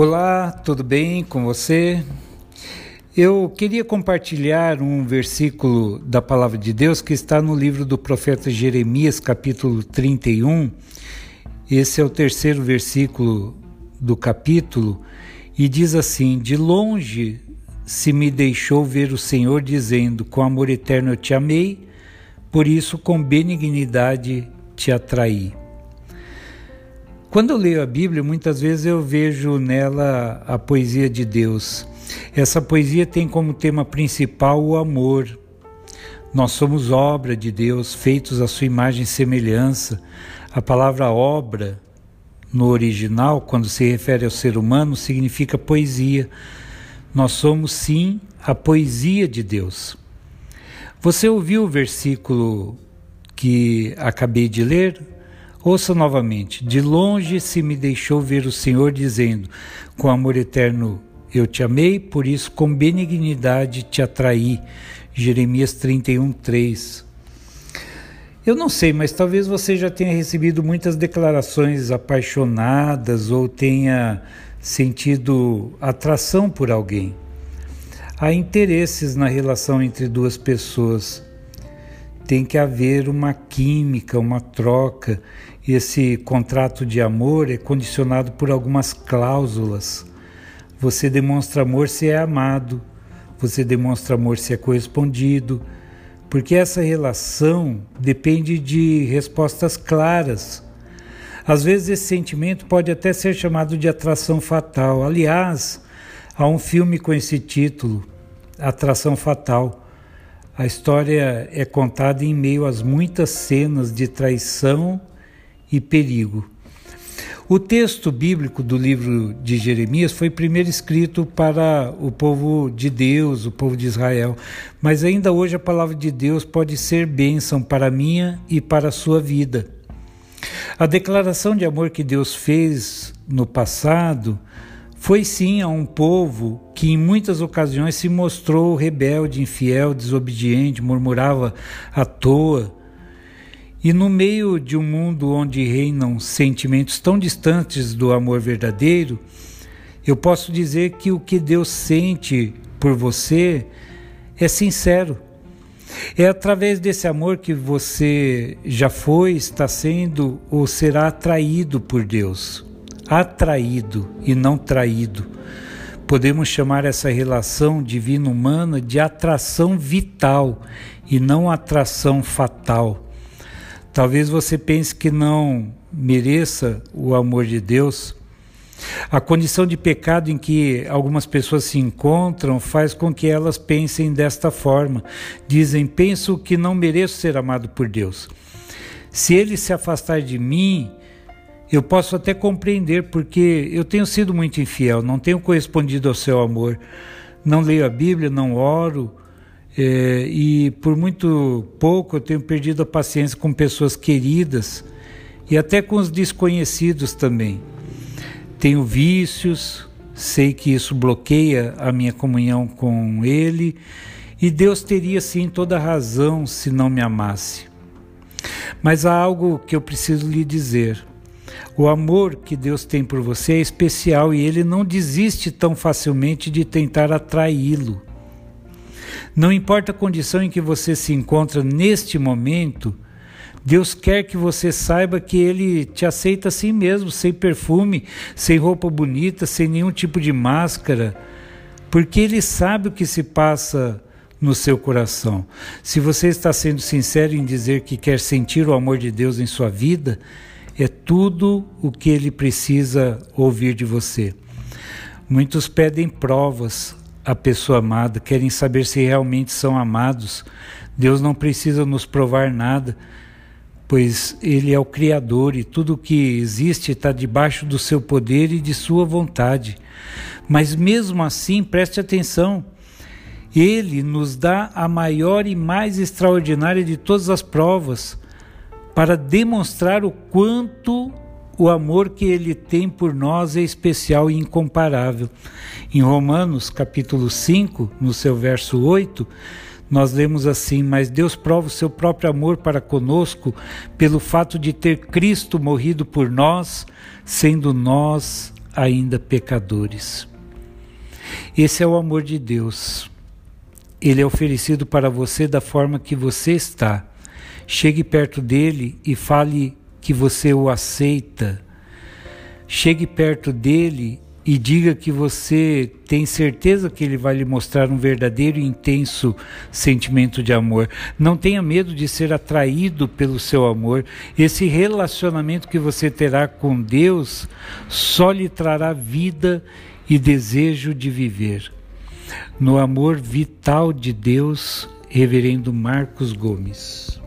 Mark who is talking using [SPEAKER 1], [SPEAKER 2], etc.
[SPEAKER 1] Olá, tudo bem com você? Eu queria compartilhar um versículo da palavra de Deus que está no livro do profeta Jeremias, capítulo 31. Esse é o terceiro versículo do capítulo e diz assim: De longe se me deixou ver o Senhor, dizendo: Com amor eterno eu te amei, por isso com benignidade te atraí. Quando eu leio a Bíblia, muitas vezes eu vejo nela a poesia de Deus. Essa poesia tem como tema principal o amor. Nós somos obra de Deus, feitos à sua imagem e semelhança. A palavra obra, no original, quando se refere ao ser humano, significa poesia. Nós somos, sim, a poesia de Deus. Você ouviu o versículo que acabei de ler? Ouça novamente: De longe se me deixou ver o Senhor, dizendo: Com amor eterno eu te amei, por isso com benignidade te atraí. Jeremias 31, 3. Eu não sei, mas talvez você já tenha recebido muitas declarações apaixonadas ou tenha sentido atração por alguém. Há interesses na relação entre duas pessoas tem que haver uma química, uma troca. Esse contrato de amor é condicionado por algumas cláusulas. Você demonstra amor se é amado, você demonstra amor se é correspondido, porque essa relação depende de respostas claras. Às vezes esse sentimento pode até ser chamado de atração fatal. Aliás, há um filme com esse título, Atração Fatal a história é contada em meio às muitas cenas de traição e perigo. O texto bíblico do livro de Jeremias foi primeiro escrito para o povo de Deus, o povo de Israel, mas ainda hoje a palavra de Deus pode ser bênção para a minha e para a sua vida. A declaração de amor que Deus fez no passado foi sim a um povo que em muitas ocasiões se mostrou rebelde, infiel, desobediente, murmurava à toa. E no meio de um mundo onde reinam sentimentos tão distantes do amor verdadeiro, eu posso dizer que o que Deus sente por você é sincero. É através desse amor que você já foi, está sendo ou será atraído por Deus atraído e não traído. Podemos chamar essa relação divino-humana de atração vital e não atração fatal. Talvez você pense que não mereça o amor de Deus. A condição de pecado em que algumas pessoas se encontram faz com que elas pensem desta forma. Dizem: Penso que não mereço ser amado por Deus. Se ele se afastar de mim, eu posso até compreender, porque eu tenho sido muito infiel, não tenho correspondido ao seu amor, não leio a Bíblia, não oro, é, e por muito pouco eu tenho perdido a paciência com pessoas queridas e até com os desconhecidos também. Tenho vícios, sei que isso bloqueia a minha comunhão com Ele, e Deus teria sim toda razão se não me amasse. Mas há algo que eu preciso lhe dizer. O amor que Deus tem por você é especial e ele não desiste tão facilmente de tentar atraí-lo. Não importa a condição em que você se encontra neste momento, Deus quer que você saiba que Ele te aceita assim mesmo, sem perfume, sem roupa bonita, sem nenhum tipo de máscara, porque Ele sabe o que se passa no seu coração. Se você está sendo sincero em dizer que quer sentir o amor de Deus em sua vida, é tudo o que ele precisa ouvir de você. Muitos pedem provas à pessoa amada, querem saber se realmente são amados. Deus não precisa nos provar nada, pois Ele é o Criador e tudo o que existe está debaixo do seu poder e de sua vontade. Mas mesmo assim, preste atenção. Ele nos dá a maior e mais extraordinária de todas as provas para demonstrar o quanto o amor que ele tem por nós é especial e incomparável. Em Romanos, capítulo 5, no seu verso 8, nós lemos assim: Mas Deus prova o seu próprio amor para conosco pelo fato de ter Cristo morrido por nós, sendo nós ainda pecadores. Esse é o amor de Deus. Ele é oferecido para você da forma que você está. Chegue perto dele e fale que você o aceita. Chegue perto dele e diga que você tem certeza que ele vai lhe mostrar um verdadeiro e intenso sentimento de amor. Não tenha medo de ser atraído pelo seu amor. Esse relacionamento que você terá com Deus só lhe trará vida e desejo de viver. No amor vital de Deus, Reverendo Marcos Gomes.